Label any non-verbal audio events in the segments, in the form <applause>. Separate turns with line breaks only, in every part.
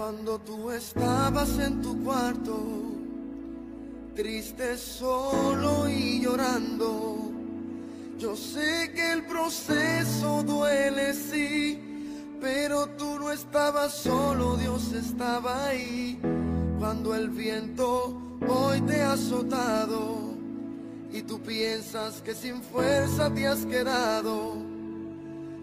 Cuando tú estabas en tu cuarto, triste, solo y llorando, yo sé que el proceso duele, sí, pero tú no estabas solo, Dios estaba ahí. Cuando el viento hoy te ha azotado y tú piensas que sin fuerza te has quedado,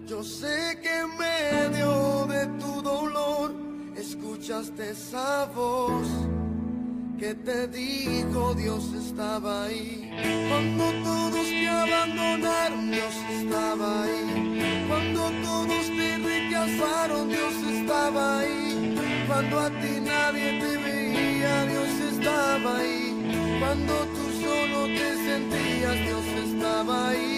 yo sé que en medio de tu dolor, escuchaste esa voz que te dijo Dios estaba ahí. Cuando todos te abandonaron, Dios estaba ahí. Cuando todos te rechazaron, Dios estaba ahí. Cuando a ti nadie te veía, Dios estaba ahí. Cuando tú solo te sentías, Dios estaba ahí.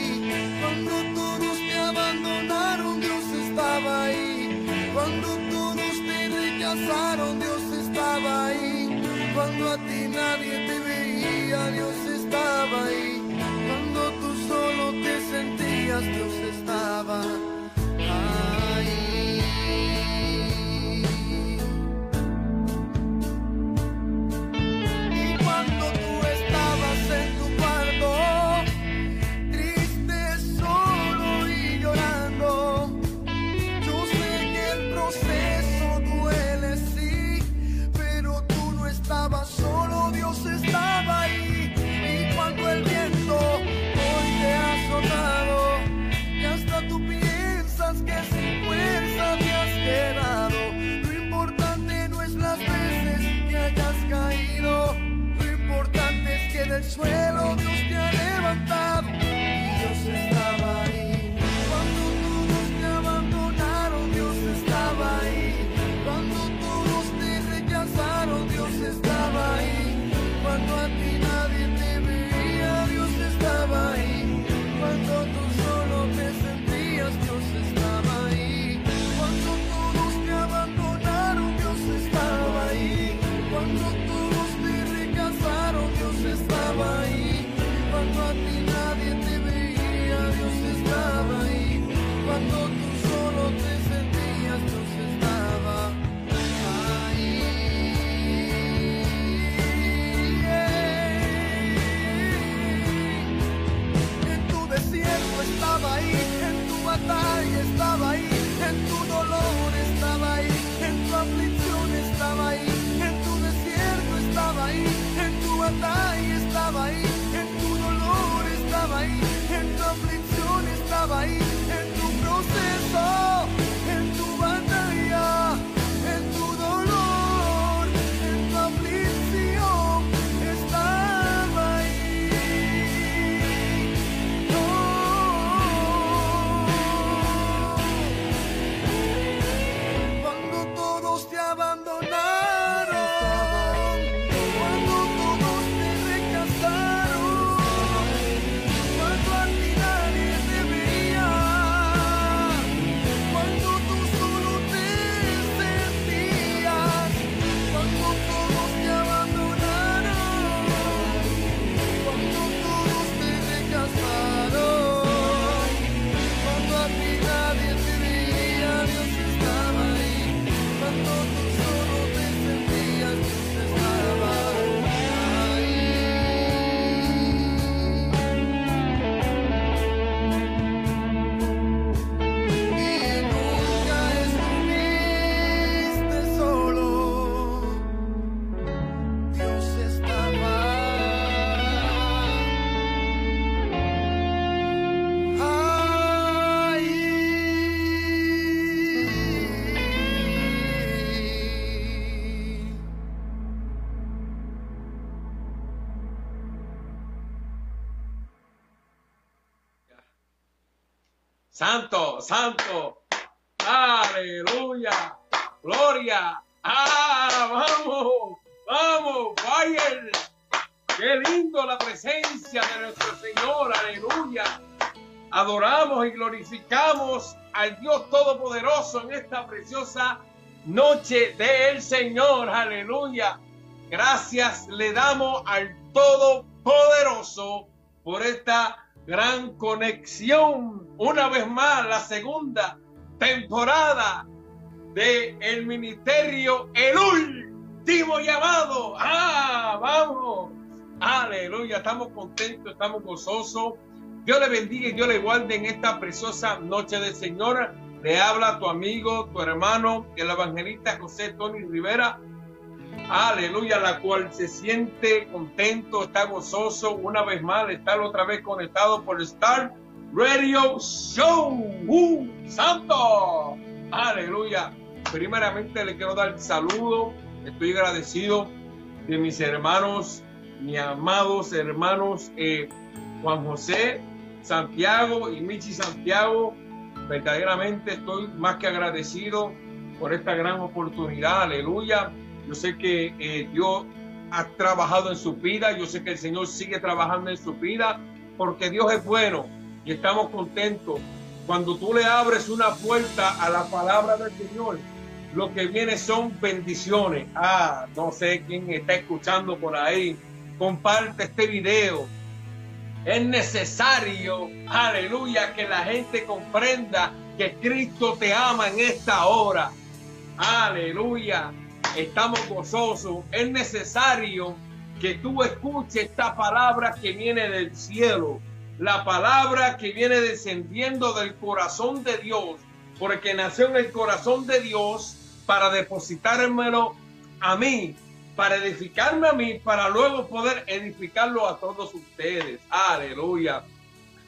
Dios estaba ahí. Cuando a ti nadie te veía, Dios estaba ahí. Cuando tú solo te sentías, Dios estaba suelo.
Santo, santo. Aleluya. Gloria. Ah, vamos, vamos, Fire. Qué lindo la presencia de nuestro Señor. Aleluya. Adoramos y glorificamos al Dios Todopoderoso en esta preciosa noche del Señor. Aleluya. Gracias le damos al Todopoderoso por esta gran conexión. Una vez más, la segunda temporada de el ministerio El Último Llamado. ¡Ah! ¡Vamos! Aleluya, estamos contentos, estamos gozosos. Dios le bendiga y Dios le guarde en esta preciosa noche del Señor. Le habla tu amigo, tu hermano, el evangelista José Tony Rivera. Aleluya, la cual se siente contento, está gozoso. Una vez más, estar otra vez conectado por Star Radio Show. ¡Uh! ¡Santo! Aleluya. Primeramente le quiero dar saludo. Estoy agradecido de mis hermanos, mis amados hermanos eh, Juan José Santiago y Michi Santiago. Verdaderamente estoy más que agradecido por esta gran oportunidad. Aleluya. Yo sé que eh, Dios ha trabajado en su vida. Yo sé que el Señor sigue trabajando en su vida porque Dios es bueno y estamos contentos. Cuando tú le abres una puerta a la palabra del Señor, lo que viene son bendiciones. Ah, no sé quién está escuchando por ahí. Comparte este video. Es necesario, aleluya, que la gente comprenda que Cristo te ama en esta hora. Aleluya. Estamos gozosos. Es necesario que tú escuches esta palabra que viene del cielo. La palabra que viene descendiendo del corazón de Dios. Porque nació en el corazón de Dios para depositármelo a mí, para edificarme a mí, para luego poder edificarlo a todos ustedes. Aleluya.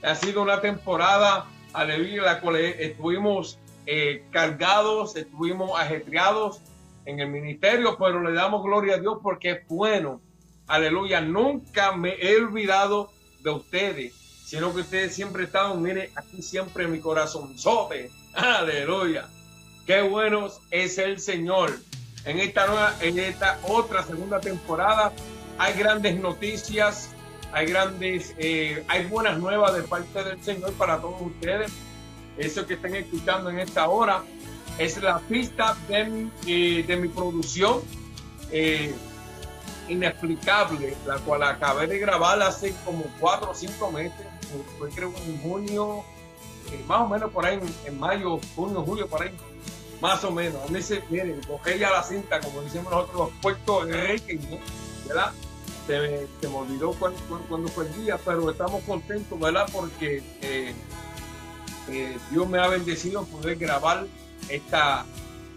Ha sido una temporada, aleluya, la cual estuvimos eh, cargados, estuvimos ajetreados en el ministerio, pero le damos gloria a Dios porque es bueno. Aleluya. Nunca me he olvidado de ustedes, sino que ustedes siempre están, mire, aquí siempre mi corazón. Sobe. Aleluya. Qué bueno es el Señor. En esta nueva, en esta otra segunda temporada hay grandes noticias, hay grandes, eh, hay buenas nuevas de parte del Señor para todos ustedes. Eso que están escuchando en esta hora es la pista de mi, eh, producción eh, inexplicable, la cual acabé de grabar hace como cuatro o cinco meses. Fue creo en junio, más o menos por ahí, en, mayo, junio, julio, por ahí más o menos. A mí se, miren, cogé ya la cinta, como decimos nosotros, los puestos ¿verdad? Se se me olvidó cuándo, fue el día, pero estamos contentos, ¿verdad? Porque eh, eh, Dios me ha bendecido poder grabar esta,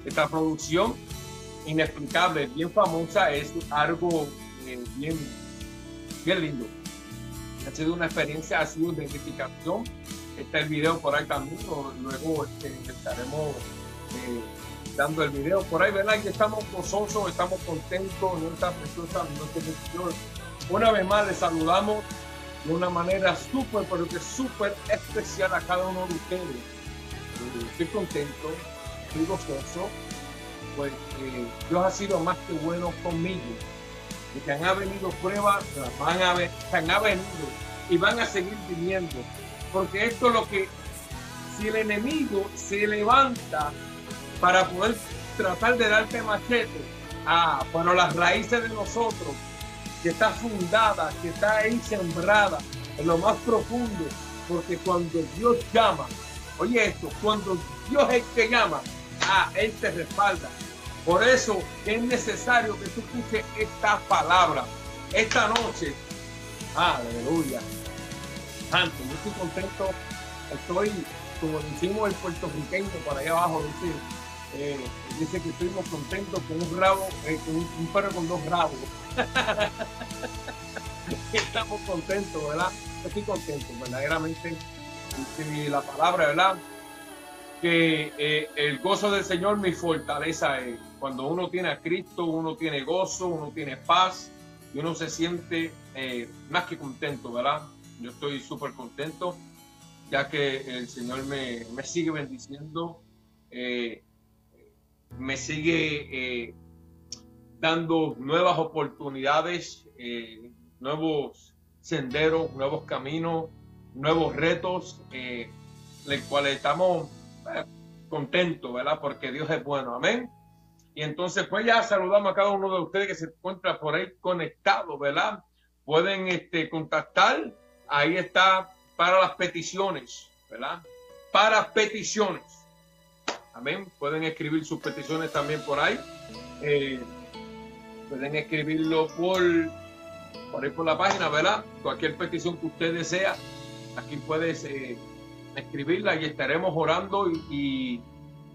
esta producción inexplicable, bien famosa, es algo eh, bien, bien lindo. Ha sido una experiencia, ha sido de identificación. Está el video por ahí también, luego este, estaremos eh, dando el video por ahí, ¿verdad? Que estamos gozosos, estamos contentos en esta preciosa noche Una vez más les saludamos de una manera súper, pero que súper especial a cada uno de ustedes. Eh, estoy contento, estoy gozoso, eh, Dios ha sido más que bueno conmigo. Y que han venido pruebas, van a ver, han venido y van a seguir viniendo. Porque esto es lo que, si el enemigo se levanta para poder tratar de darte machete. Ah, pero las raíces de nosotros, que está fundada, que está ahí sembrada en lo más profundo, porque cuando Dios llama, oye esto, cuando Dios es que llama, ah, Él te respalda. Por eso es necesario que tú escuches esta palabra esta noche. Aleluya. Santo, yo estoy contento. Estoy, como decimos el puertorriqueño por allá abajo, decir, eh, dice que estuvimos contentos con un rabo, eh, con un, perro con dos rabos. <laughs> Estamos contentos, ¿verdad? Estoy contento, verdaderamente. Y la palabra, ¿verdad? Que eh, el gozo del Señor mi fortaleza es. Cuando uno tiene a Cristo, uno tiene gozo, uno tiene paz y uno se siente más que contento, ¿verdad? Yo estoy súper contento, ya que el Señor me, me sigue bendiciendo. Eh, me sigue eh, dando nuevas oportunidades, eh, nuevos senderos, nuevos caminos, nuevos retos, eh, los cuales estamos contentos, ¿verdad? Porque Dios es bueno, amén. Y entonces, pues ya saludamos a cada uno de ustedes que se encuentra por ahí conectado, ¿verdad? Pueden este, contactar, ahí está para las peticiones, ¿verdad? Para peticiones Amén. Pueden escribir sus peticiones también por ahí. Eh, pueden escribirlo por, por ahí por la página, ¿verdad? Cualquier petición que usted desea, aquí puedes eh, escribirla y estaremos orando y,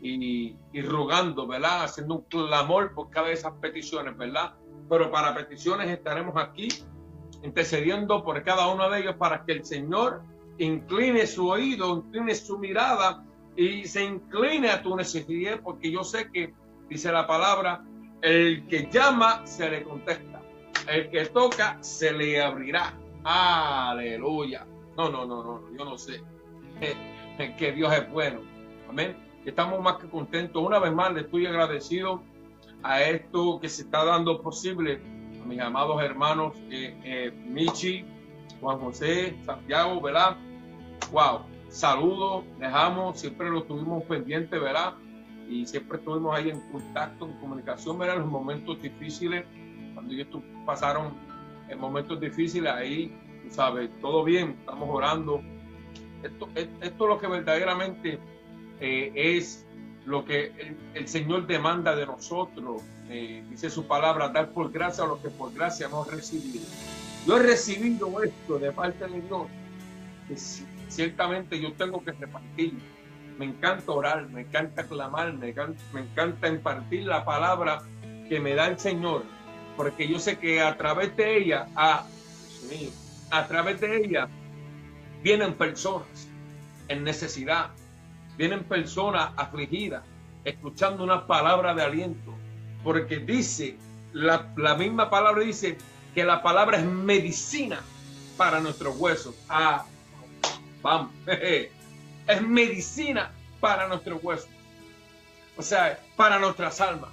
y, y, rogando, ¿verdad? Haciendo un clamor por cada de esas peticiones, ¿verdad? Pero para peticiones estaremos aquí intercediendo por cada uno de ellos para que el Señor incline su oído, incline su mirada y se incline a tu necesidad, porque yo sé que, dice la palabra, el que llama se le contesta, el que toca se le abrirá. Aleluya. No, no, no, no, yo no sé. Que Dios es bueno. Amén. Estamos más que contentos. Una vez más le estoy agradecido a esto que se está dando posible a mis amados hermanos eh, eh, Michi, Juan José, Santiago, ¿verdad? Wow, saludos, dejamos, siempre lo tuvimos pendiente, ¿verdad? Y siempre estuvimos ahí en contacto, en comunicación, ¿verdad? En los momentos difíciles, cuando ellos pasaron en momentos difíciles, ahí, tú sabes, todo bien, estamos orando. Esto, esto es lo que verdaderamente eh, es lo que el, Señor demanda de nosotros. Eh, dice su palabra, dar por gracia a lo que por gracia hemos recibido. Yo he recibido esto de parte de Dios, que ciertamente yo tengo que repartir. Me encanta orar, me encanta clamar, me encanta, me encanta impartir la palabra que me da el Señor, porque yo sé que a través de ella, a, a través de ella, vienen personas en necesidad, vienen personas afligidas, escuchando una palabra de aliento, porque dice, la, misma palabra dice que la palabra es medicina para nuestros huesos. Ah, vamos, <laughs> es medicina para nuestros huesos. O sea, para nuestras almas.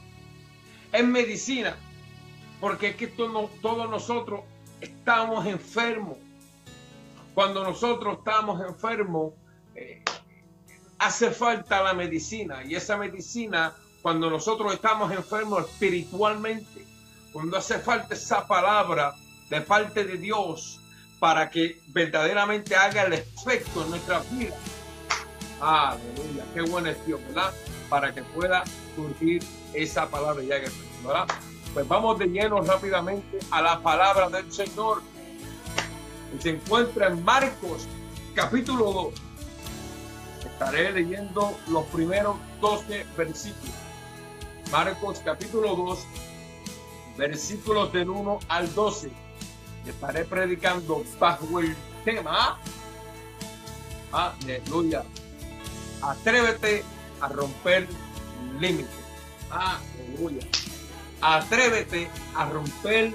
Es medicina, porque es que todos nosotros estamos enfermos. Cuando nosotros estamos enfermos, eh, hace falta la medicina y esa medicina cuando nosotros estamos enfermos espiritualmente, cuando hace falta esa palabra de parte de Dios para que verdaderamente haga el efecto en nuestra vida. Aleluya, qué bueno es Dios, ¿verdad? Para que pueda surgir esa palabra y haga efecto, ¿verdad? Pues vamos de lleno rápidamente a la palabra del Señor. Se encuentra en Marcos capítulo 2 Estaré leyendo los primeros 12 versículos. Marcos capítulo 2, versículos del 1 al 12. Estaré predicando bajo el tema. Aleluya. Atrévete a romper límites. Aleluya. Atrévete a romper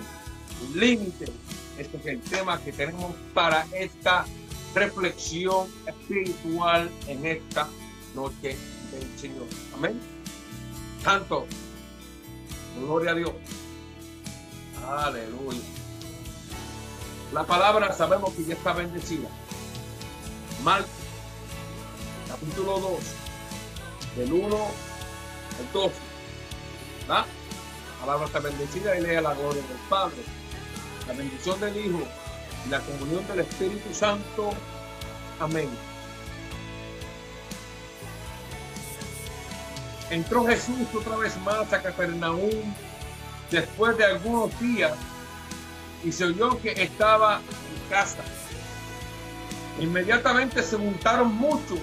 límites. Este es el tema que tenemos para esta reflexión espiritual en esta noche del Señor. Amén. Tanto. Gloria a Dios. Aleluya. La palabra sabemos que ya está bendecida. Marcos, capítulo 2, del 1 al 12. La palabra está bendecida y lea la gloria del Padre, la bendición del Hijo la comunión del Espíritu Santo. Amén. Entró Jesús otra vez más a Capernaum después de algunos días y se oyó que estaba en casa. Inmediatamente se juntaron muchos,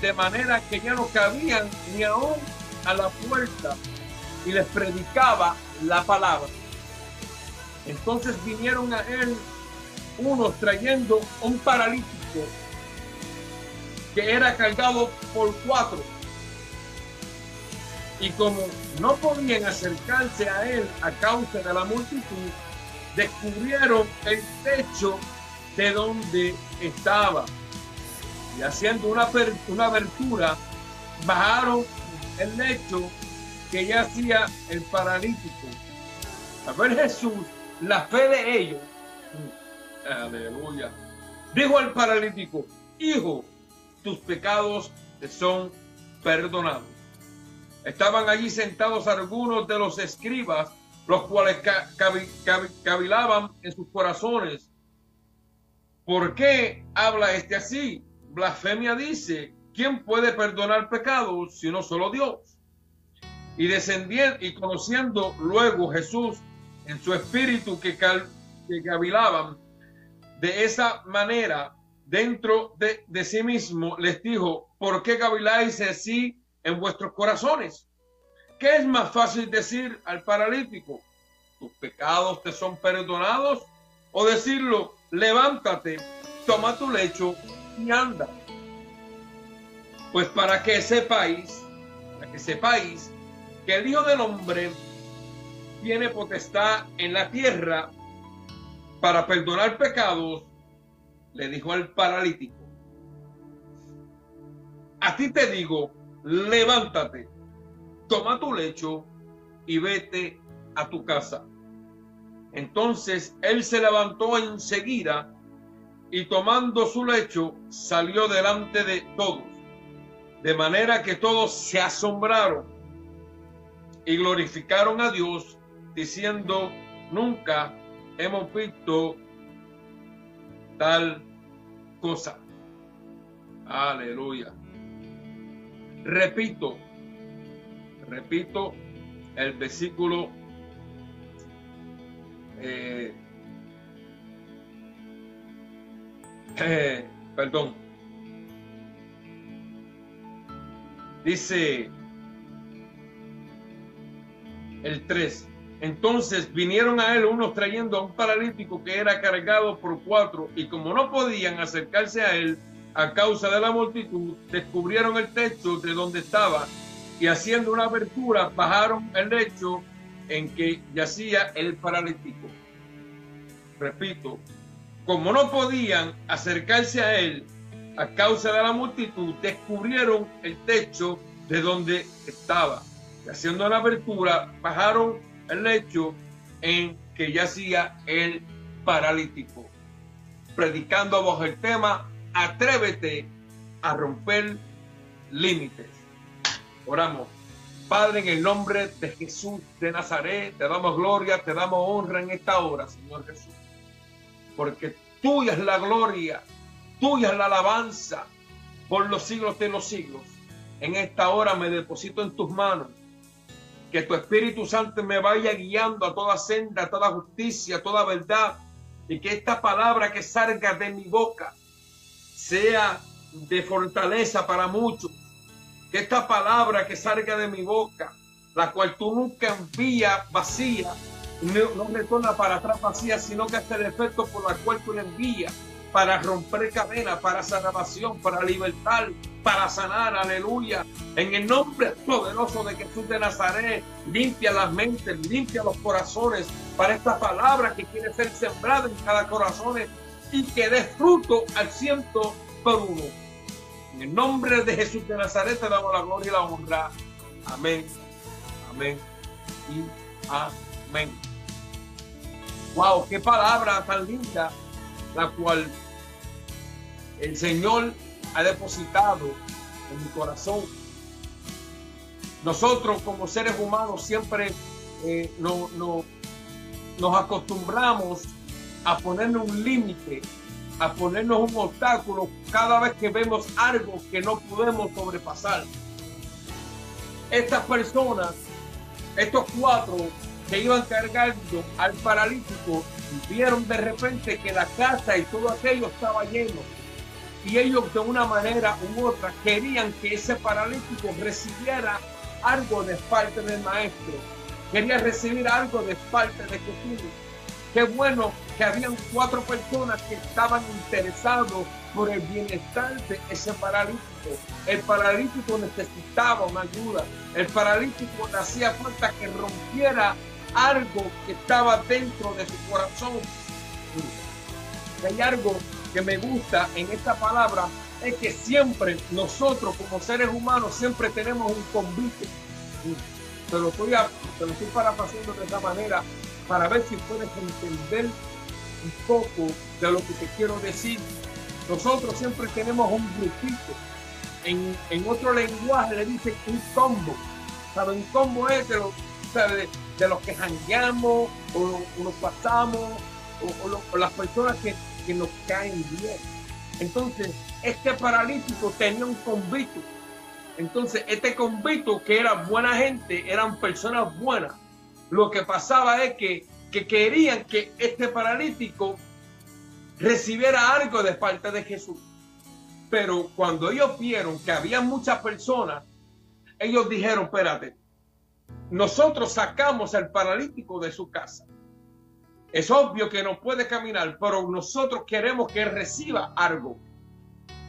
de manera que ya no cabían ni aún a la puerta y les predicaba la palabra. Entonces vinieron a él unos trayendo un paralítico que era cargado por cuatro. Y como no podían acercarse a él a causa de la multitud, descubrieron el techo de donde estaba. Y haciendo una, una abertura, bajaron el lecho que ya hacía el paralítico. A ver Jesús, la fe de ellos Aleluya. Dijo al paralítico, hijo, tus pecados te son perdonados. Estaban allí sentados algunos de los escribas, los cuales cavilaban en sus corazones. ¿Por qué habla este así? Blasfemia dice, ¿quién puede perdonar pecados sino solo Dios? Y descendiendo y conociendo luego Jesús en su espíritu que, cavilaban de esa manera dentro de, sí mismo, les dijo, ¿por qué caviláis así en vuestros corazones? ¿Qué es más fácil decir al paralítico? ¿Tus pecados te son perdonados? O decirlo, levántate, toma tu lecho y anda. Pues para que sepáis, para que sepáis que el Hijo del Hombre tiene potestad en la tierra para perdonar pecados, le dijo al paralítico, a ti te digo, levántate, toma tu lecho y vete a tu casa. Entonces él se levantó enseguida y tomando su lecho salió delante de todos, de manera que todos se asombraron y glorificaron a Dios diciendo, nunca hemos visto tal cosa. Aleluya. Repito, repito el versículo eh, eh, perdón. Dice el 3. Entonces vinieron a él unos trayendo a un paralítico que era cargado por cuatro y como no podían acercarse a él a causa de la multitud, descubrieron el techo de donde estaba y haciendo una abertura bajaron el lecho en que yacía el paralítico. Repito, como no podían acercarse a él a causa de la multitud, descubrieron el techo de donde estaba. Y haciendo la abertura, bajaron el lecho en que yacía el paralítico. Predicando bajo el tema, atrévete a romper límites. Oramos. Padre, en el nombre de Jesús de Nazaret, te damos gloria, te damos honra en esta hora, Señor Jesús. Porque tuya es la gloria, tuya es la alabanza por los siglos de los siglos. En esta hora me deposito en tus manos. Que tu Espíritu Santo me vaya guiando a toda senda, a toda justicia, a toda verdad. Y que esta palabra que salga de mi boca sea de fortaleza para muchos que esta palabra que salga de mi boca, la cual tú nunca envías vacía, no, no retorna para atrás vacía, sino que el efecto por la cual tú la envías para romper cadenas, para salvación, para libertar, para sanar, aleluya. En el nombre poderoso de Jesús de Nazaret, limpia las mentes, limpia los corazones para esta palabra que quiere ser sembrada en cada corazón y que dé fruto al ciento por uno. En el nombre de Jesús de Nazaret te damos la gloria y la honra. Amén. Amén. Y amén. Wow, qué palabra tan linda la cual el Señor ha depositado en mi corazón. Nosotros como seres humanos siempre eh, no, no, nos acostumbramos a ponerle un límite a ponernos un obstáculo cada vez que vemos algo que no podemos sobrepasar. Estas personas, estos cuatro que iban cargando al paralítico, vieron de repente que la casa y todo aquello estaba lleno. Y ellos de una manera u otra querían que ese paralítico recibiera algo de parte del maestro. Quería recibir algo de parte de Jesús. Qué bueno que habían cuatro personas que estaban interesados por el bienestar de ese paralítico. El paralítico necesitaba una ayuda. El paralítico le hacía falta que rompiera algo que estaba dentro de su corazón. Hay algo que me gusta en esta palabra es que siempre nosotros como seres humanos siempre tenemos un convite. Se lo estoy, se lo estoy parafraseando de esta manera para ver si puedes entender un poco de lo que te quiero decir. Nosotros siempre tenemos un grupito. En, en otro lenguaje le dicen un combo. ¿Saben? Un combo es de, de, los que jangueamos o, nos pasamos o, las personas que, que, nos caen bien. Entonces, este paralítico tenía un convito. Entonces, este convito que era buena gente, eran personas buenas. Lo que pasaba es que, que querían que este paralítico recibiera algo de parte de Jesús. Pero cuando ellos vieron que había muchas personas, ellos dijeron, espérate, nosotros sacamos al paralítico de su casa. Es obvio que no puede caminar, pero nosotros queremos que reciba algo.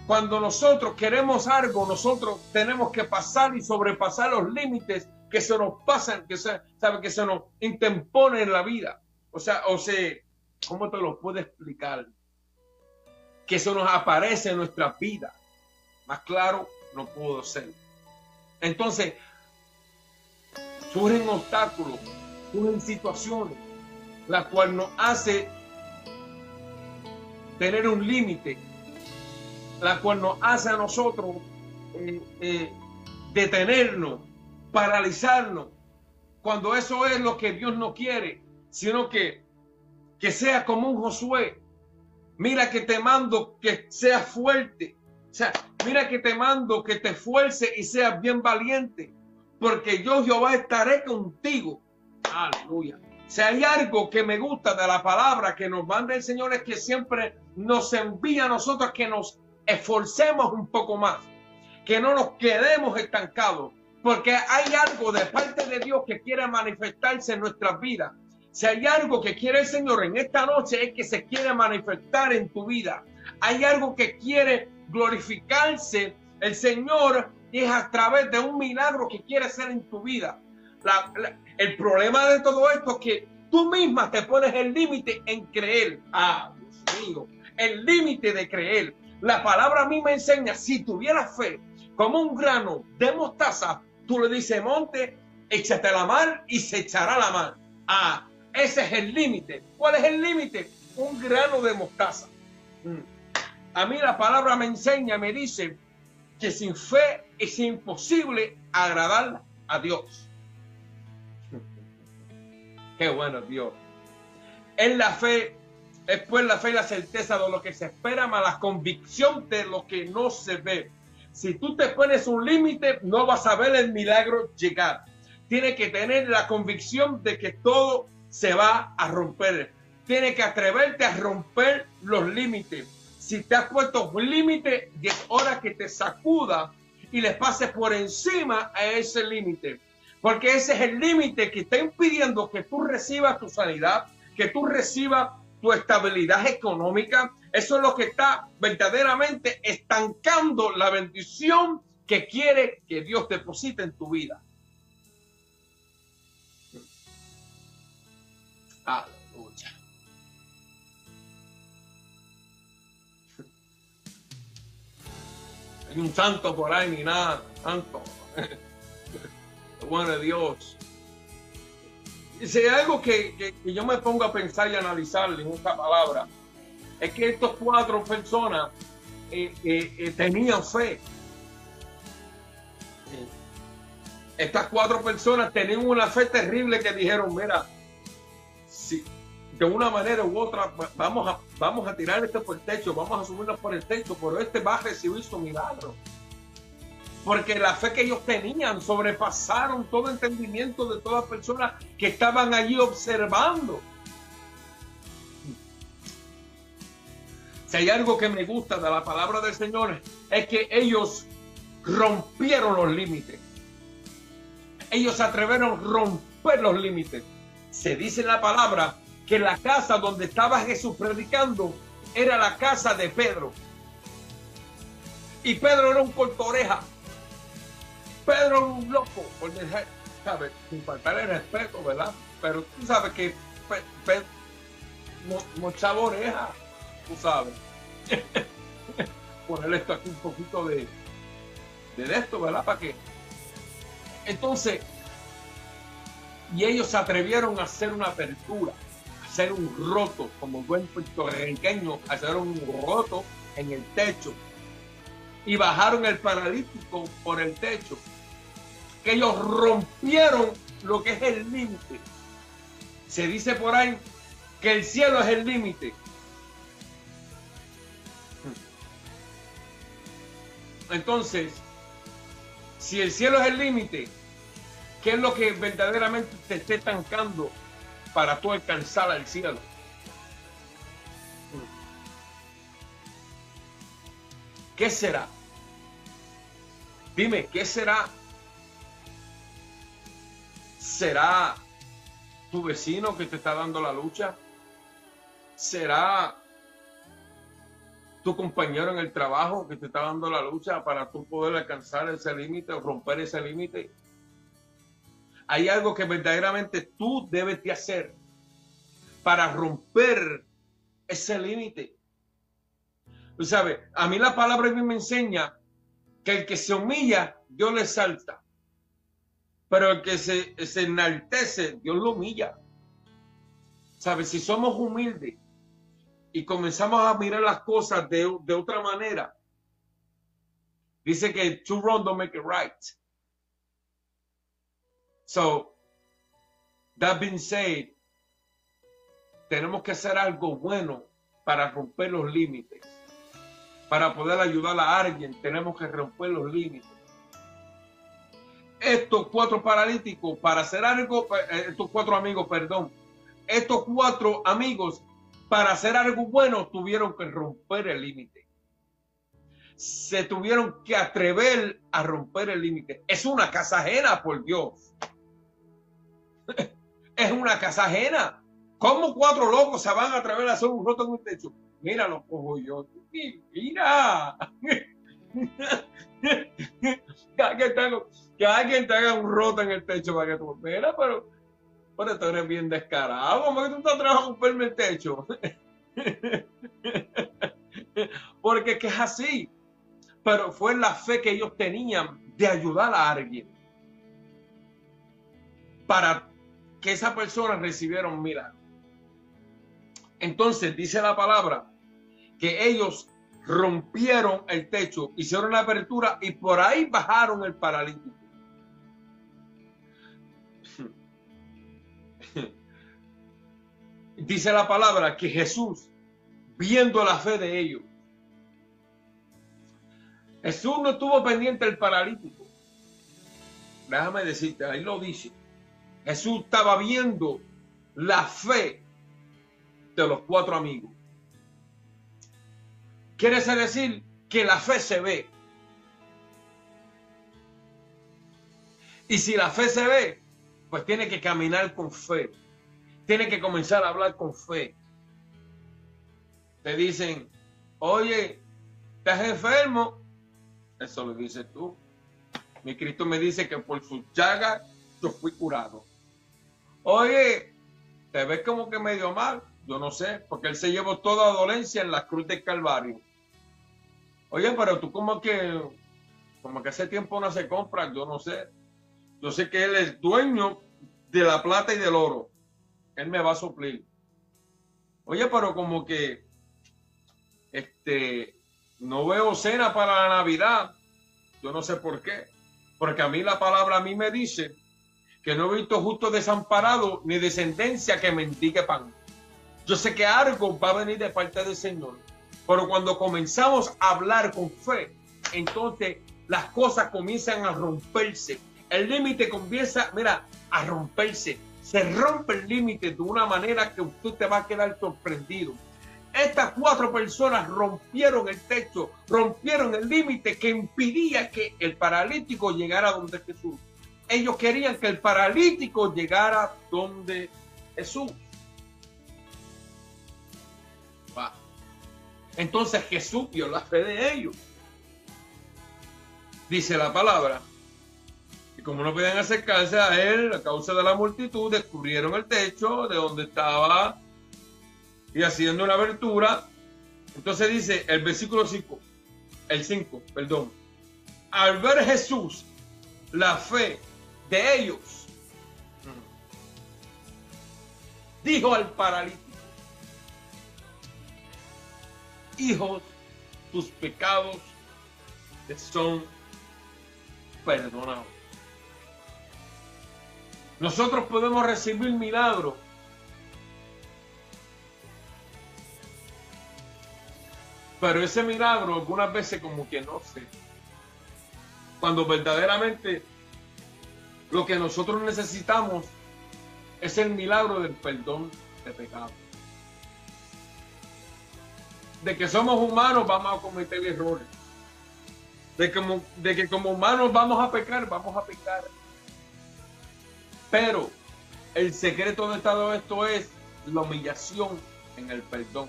Cuando nosotros queremos algo, nosotros tenemos que pasar y sobrepasar los límites que se nos pasan, que se, sabe, que se nos interponen en la vida. O sea, o sea, ¿cómo te lo puedo explicar? Que se nos aparece en nuestra vida. Más claro, no puedo ser. Entonces, surgen obstáculos, surgen situaciones, la cual nos hace tener un límite, la cual nos hace a nosotros eh, eh, detenernos, paralizarnos, cuando eso es lo que Dios no quiere, sino que, que sea como un Josué. Mira que te mando que seas fuerte. O sea, mira que te mando que te esfuerce y seas bien valiente porque yo Jehová estaré contigo. Aleluya. Si hay algo que me gusta de la palabra que nos manda el Señor es que siempre nos envía a nosotros que nos esforcemos un poco más, que no nos quedemos estancados, porque hay algo de parte de Dios que quiere manifestarse en nuestras vidas. Si hay algo que quiere el Señor en esta noche es que se quiere manifestar en tu vida. Hay algo que quiere glorificarse el Señor y es a través de un milagro que quiere hacer en tu vida. El problema de todo esto es que tú misma te pones el límite en creer. Ah, Dios mío, el límite de creer. La palabra a mí me enseña, si tuvieras fe como un grano de mostaza, tú le dices, monte, échate la mar y se echará la mar. Ah, ese es el límite. ¿Cuál es el límite? Un grano de mostaza. Mm. A mí la palabra me enseña, me dice que sin fe es imposible agradar a Dios. Qué bueno Dios. En la fe, es pues la fe y la certeza de lo que se espera, más la convicción de lo que no se ve. Si tú te pones un límite, no vas a ver el milagro llegar. Tiene que tener la convicción de que todo se va a romper. Tiene que atreverte a romper los límites. Si te has puesto un límite, es hora que te sacuda y les pase por encima a ese límite. Porque ese es el límite que está impidiendo que tú recibas tu sanidad, que tú recibas tu estabilidad económica. Eso es lo que está verdaderamente estancando la bendición que quiere que Dios deposite en tu vida. Aleluya. un santo por ahí ni nada, santo. Bueno Dios. Si hay algo que, yo me pongo a pensar y analizar en esta palabra, es que estos cuatro personas eh, eh, eh, tenían fe. Estas cuatro personas tenían una fe terrible que dijeron, mira, si, de una manera u otra vamos a, vamos a tirar este por el techo, vamos a subirnos por el techo, pero este va a recibir su milagro. Porque la fe que ellos tenían sobrepasaron todo entendimiento de todas personas que estaban allí observando. Si hay algo que me gusta de la palabra del Señor es que ellos rompieron los límites. Ellos se atrevieron a romper los límites. Se dice en la palabra que la casa donde estaba Jesús predicando era la casa de Pedro. Y Pedro era un cortoreja. Pedro era un loco, por dejar, ¿sabes? Sin faltar el respeto, ¿verdad? Pero tú sabes que Pedro, mucha oreja, tú sabes. <laughs> Ponerle esto aquí un poquito de, de esto, ¿verdad? Para que. Entonces, y ellos se atrevieron a hacer una apertura hacer un roto, como buen puertorriqueño, hacer un roto en el techo. Y bajaron el paralítico por el techo. Que ellos rompieron lo que es el límite. Se dice por ahí que el cielo es el límite. Entonces, si el cielo es el límite, ¿qué es lo que verdaderamente te esté estancando para tú alcanzar al cielo? ¿Qué será? Dime, ¿qué será? ¿Será tu vecino que te está dando la lucha? ¿Será tu compañero en el trabajo que te está dando la lucha para tú poder alcanzar ese límite o romper ese límite? Hay algo que verdaderamente tú debes de hacer para romper ese límite. Tú sabes, a mí la palabra me enseña que el que se humilla, Dios le salta. Pero el que se, se enaltece, Dios lo humilla. ¿Sabes? Si somos humildes y comenzamos a mirar las cosas de, de otra manera, dice que two wrong don't make it right. So, that being said, tenemos que hacer algo bueno para romper los límites para poder ayudar a alguien, tenemos que romper los límites. Estos cuatro paralíticos, para hacer algo, eh, estos cuatro amigos, perdón, estos cuatro amigos, para hacer algo bueno, tuvieron que romper el límite. Se tuvieron que atrever a romper el límite. Es una casa ajena, por Dios. <laughs> es una casa ajena. ¿Cómo cuatro locos se van a atrever a hacer un roto en un techo? Mira, lo cojo yo. Mira. <laughs> que, alguien te haga un roto en el techo para que tú. Mira, pero, pero tú eres bien descarado. ¿Cómo que tú estás trabajando a el techo? <laughs> Porque es que es así. Pero fue la fe que ellos tenían de ayudar a alguien. Para que esa persona recibiera un milagro. Entonces dice la palabra que ellos rompieron el techo, hicieron la apertura y por ahí bajaron el paralítico. Dice la palabra que Jesús, viendo la fe de ellos, Jesús no estuvo pendiente del paralítico. Déjame decirte, ahí lo dice. Jesús estaba viendo la fe de los cuatro amigos. Quiere decir que la fe se ve. Y si la fe se ve, pues tiene que caminar con fe. Tiene que comenzar a hablar con fe. Te dicen, oye, estás enfermo. Eso lo dices tú. Mi Cristo me dice que por su llaga yo fui curado. Oye, te ves como que medio mal. Yo no sé, porque él se llevó toda dolencia en la cruz del Calvario. Oye, pero tú como que, como que hace tiempo no se compra, yo no sé. Yo sé que él es dueño de la plata y del oro. Él me va a suplir. Oye, pero como que, este, no veo cena para la Navidad. Yo no sé por qué. Porque a mí la palabra a mí me dice que no he visto justo desamparado ni descendencia que mendigue pan. Yo sé que algo va a venir de parte del Señor. Pero cuando comenzamos a hablar con fe, entonces las cosas comienzan a romperse. El límite comienza, mira, a romperse. Se rompe el límite de una manera que usted te va a quedar sorprendido. Estas cuatro personas rompieron el techo, rompieron el límite que impidía que el paralítico llegara donde Jesús. Ellos querían que el paralítico llegara donde Jesús. Entonces Jesús vio la fe de ellos. Dice la palabra. Como no podían acercarse a él a causa de la multitud, descubrieron el techo de donde estaba y haciendo una abertura. Entonces dice el versículo 5, el 5, perdón. Al ver Jesús la fe de ellos, dijo al paralítico, hijos, tus pecados son perdonados. Nosotros podemos recibir milagros. Pero ese milagro algunas veces como que no sé. Cuando verdaderamente lo que nosotros necesitamos es el milagro del perdón de pecado. De que somos humanos vamos a cometer errores. De que, de que como humanos vamos a pecar, vamos a pecar. Pero el secreto de todo esto es la humillación en el perdón.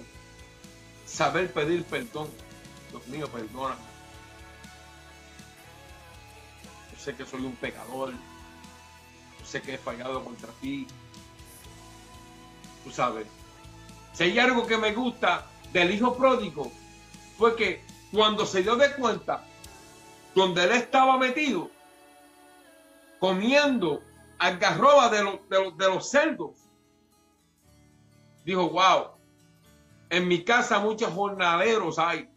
Saber pedir perdón. Dios mío, perdóname. Yo sé que soy un pecador. Yo sé que he fallado contra ti. Tú sabes. Si hay algo que me gusta del hijo pródigo, fue que cuando se dio de cuenta donde él estaba metido, comiendo algarroba de, de, de los cerdos, dijo, wow, en mi casa muchos jornaleros hay.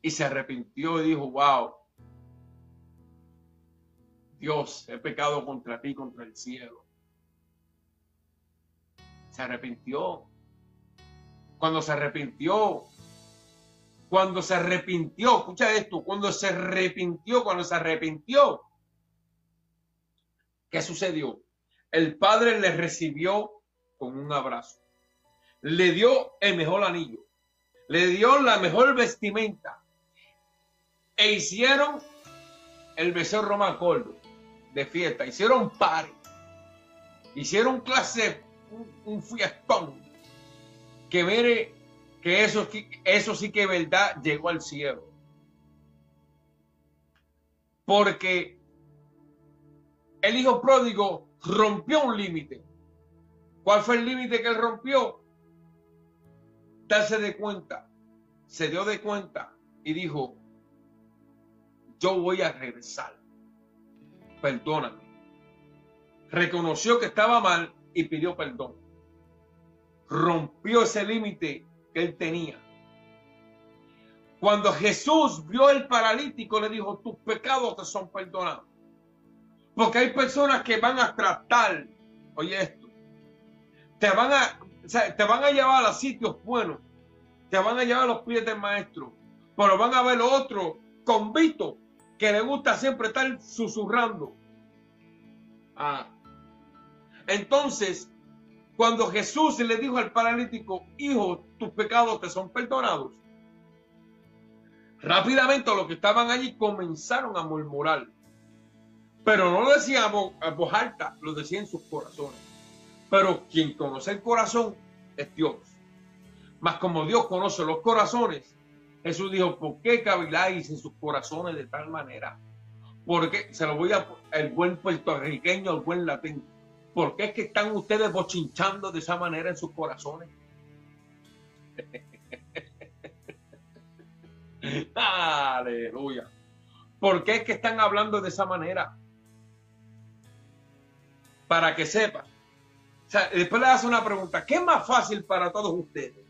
Y se arrepintió y dijo, wow, Dios, he pecado contra ti, contra el cielo. Se arrepintió. Cuando se arrepintió, cuando se arrepintió, escucha esto, cuando se arrepintió, cuando se arrepintió, ¿qué sucedió? El padre le recibió con un abrazo. Le dio el mejor anillo. Le dio la mejor vestimenta. E hicieron el becerro más gordo de fiesta. Hicieron party. Hicieron clase, un, fiestón. Que mire que eso, eso sí que verdad llegó al cielo. Porque el hijo pródigo rompió un límite. ¿Cuál fue el límite que él rompió? Darse de cuenta. Se dio de cuenta y dijo, yo voy a regresar. Perdóname. Reconoció que estaba mal y pidió perdón. Rompió ese límite él tenía. Cuando Jesús vio el paralítico, le dijo, tus pecados te son perdonados. Porque hay personas que van a tratar, oye esto, te van a, te van a llevar a sitios buenos, te van a llevar a los pies del maestro, pero van a ver otro convito que le gusta siempre estar susurrando. Ah. Entonces, cuando Jesús le dijo al paralítico, hijo, tus pecados te son perdonados, rápidamente los que estaban allí comenzaron a murmurar. Pero no lo decía a voz alta, lo decía en sus corazones. Pero quien conoce el corazón es Dios. Mas como Dios conoce los corazones, Jesús dijo, ¿por qué caviláis en sus corazones de tal manera? Porque se lo voy a el buen puertorriqueño, el buen latín. ¿Por qué es que están ustedes bochinchando de esa manera en sus corazones? <laughs> Aleluya. ¿Por qué es que están hablando de esa manera? para que sepa. O sea, después le hace una pregunta, ¿qué es más fácil para todos ustedes?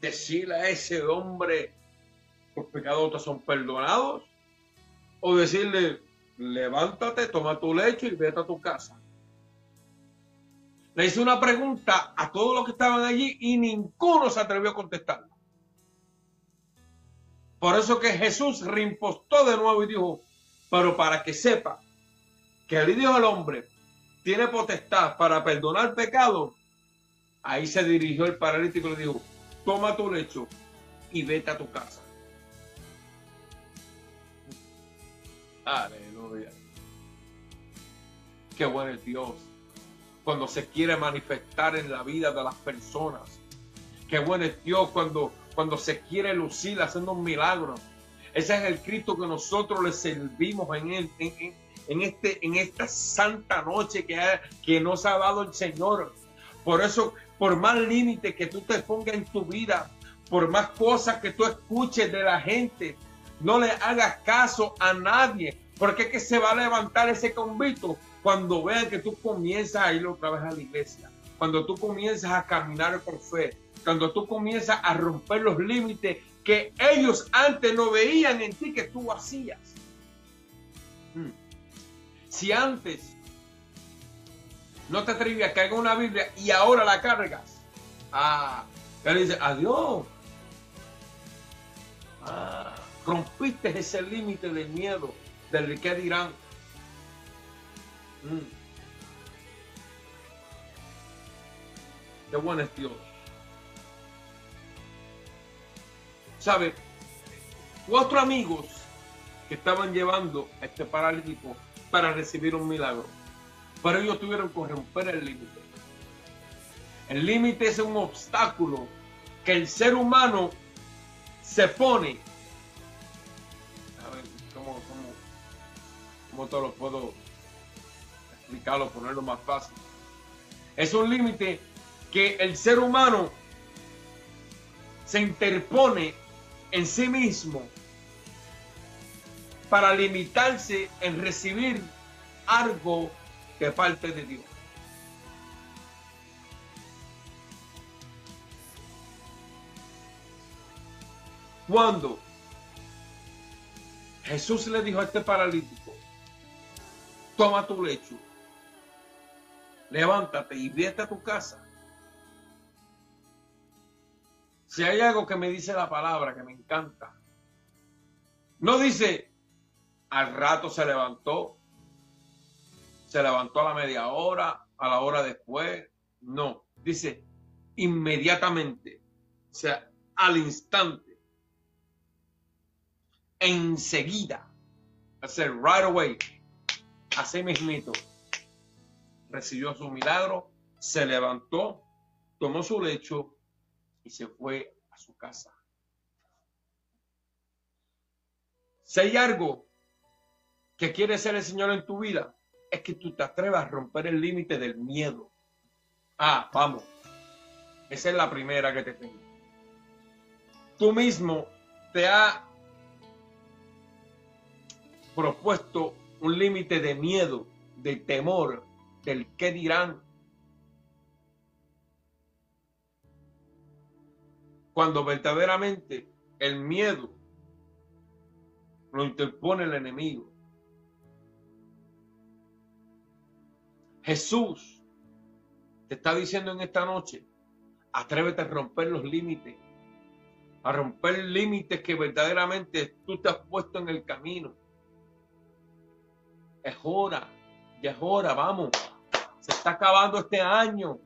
Decirle a ese hombre, los pecados son perdonados, o decirle, levántate, toma tu lecho y vete a tu casa. Le hice una pregunta a todos los que estaban allí y ninguno se atrevió a contestarla. Por eso que Jesús reimpostó de nuevo y dijo, pero para que sepa que el dijo al hombre, tiene potestad para perdonar pecado, ahí se dirigió el paralítico y le dijo, toma tu lecho y vete a tu casa. Aleluya. Qué bueno es Dios cuando se quiere manifestar en la vida de las personas. Qué bueno es Dios cuando, cuando se quiere lucir haciendo un milagro. Ese es el Cristo que nosotros le servimos en, él, en, este, en esta santa noche que, que nos ha dado el Señor. Por eso, por más límite que tú te pongas en tu vida, por más cosas que tú escuches de la gente, no le hagas caso a nadie, porque es que se va a levantar ese convito cuando vean que tú comienzas a ir otra vez a la iglesia, cuando tú comienzas a caminar por fe, cuando tú comienzas a romper los límites que ellos antes no veían en ti que tú hacías. Hmm. Si antes no te atrevías a una Biblia y ahora la cargas, ah, él dice, adiós. Ah, rompiste ese límite del miedo, del que dirán. Mm. Qué bueno es Dios. ¿Sabe? Cuatro amigos que estaban llevando a este paralítico para recibir un milagro. Pero ellos tuvieron que romper el límite. El límite es un obstáculo que el ser humano se pone. A ver, ¿cómo, cómo, cómo te lo puedo ponerlo más fácil? Es un límite que el ser humano se interpone en sí mismo para limitarse en recibir algo de parte de Dios. Cuando Jesús le dijo a este paralítico, toma tu lecho, levántate y vete a tu casa. Si hay algo que me dice la palabra que me encanta, no dice al rato se levantó, se levantó a la media hora, a la hora después, no, dice inmediatamente, o sea, al instante enseguida, hacer right away, así mismito, recibió su milagro, se levantó, tomó su lecho y se fue a su casa. Si hay algo que quiere ser el Señor en tu vida, es que tú te atrevas a romper el límite del miedo. Ah, vamos. Esa es la primera que te tengo. Tú mismo te has propuesto un límite de miedo, de temor, del qué dirán. Cuando verdaderamente el miedo lo interpone el enemigo. Jesús te está diciendo en esta noche, atrévete a romper los límites, a romper límites que verdaderamente tú te has puesto en el camino. Es hora, ya es hora, vamos. Se está acabando este año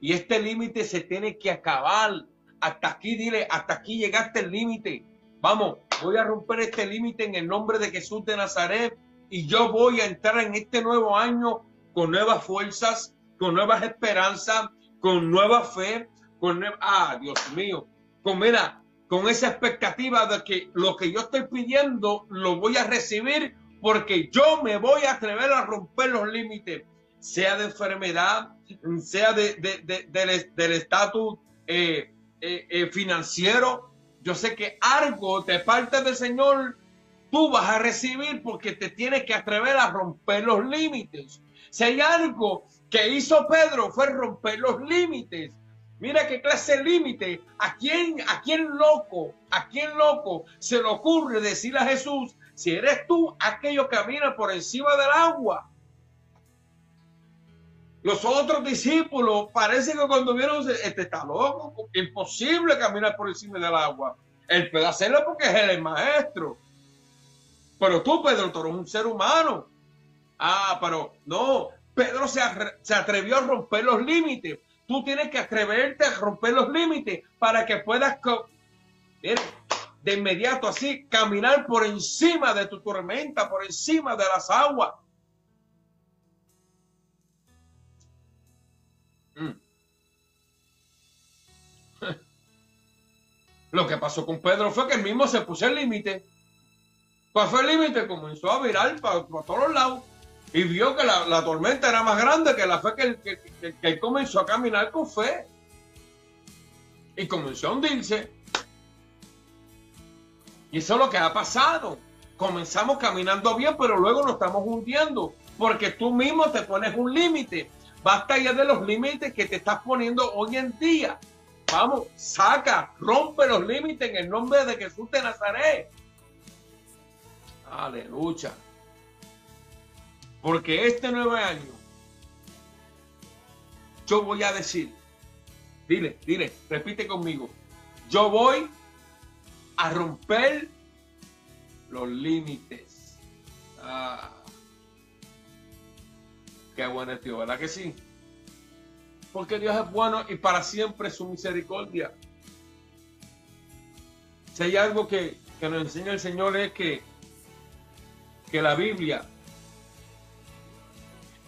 y este límite se tiene que acabar. Hasta aquí, dile, hasta aquí llegaste el límite. Vamos, voy a romper este límite en el nombre de Jesús de Nazaret y yo voy a entrar en este nuevo año con nuevas fuerzas, con nuevas esperanzas, con nueva fe, con nueva... Ah, Dios mío, con mira, con esa expectativa de que lo que yo estoy pidiendo lo voy a recibir porque yo me voy a atrever a romper los límites, sea de enfermedad, sea de, del estatus eh, eh, eh, financiero. Yo sé que algo de parte del Señor tú vas a recibir porque te tienes que atrever a romper los límites. Si hay algo que hizo Pedro fue romper los límites. Mira qué clase de límite. ¿A quién, ¿A quién loco? ¿A quién loco se le ocurre decirle a Jesús, si eres tú aquello que camina por encima del agua. Los otros discípulos parece que cuando vieron, este está loco, imposible caminar por encima del agua. Él puede hacerlo porque es el maestro. Pero tú, Pedro, tú eres un ser humano. Ah, pero no, Pedro se, se atrevió a romper los límites. Tú tienes que atreverte a romper los límites para que puedas de inmediato así caminar por encima de tu tormenta, por encima de las aguas. Lo que pasó con Pedro fue que él mismo se puso el límite. ¿Cuál fue el límite? Comenzó a virar para, todos lados y vio que la, tormenta era más grande que la fe que, que él comenzó a caminar con fe. Y comenzó a hundirse. Y eso es lo que ha pasado. Comenzamos caminando bien, pero luego nos estamos hundiendo porque tú mismo te pones un límite. Basta ya de los límites que te estás poniendo hoy en día. Vamos, saca, rompe los límites en el nombre de Jesús de Nazaret. Aleluya. Porque este nuevo año, yo voy a decir, dile, dile, repite conmigo, yo voy a romper los límites. Ah, qué bueno es ¿verdad que sí? Porque Dios es bueno y para siempre su misericordia. Si hay algo que, que nos enseña el Señor es que, que la Biblia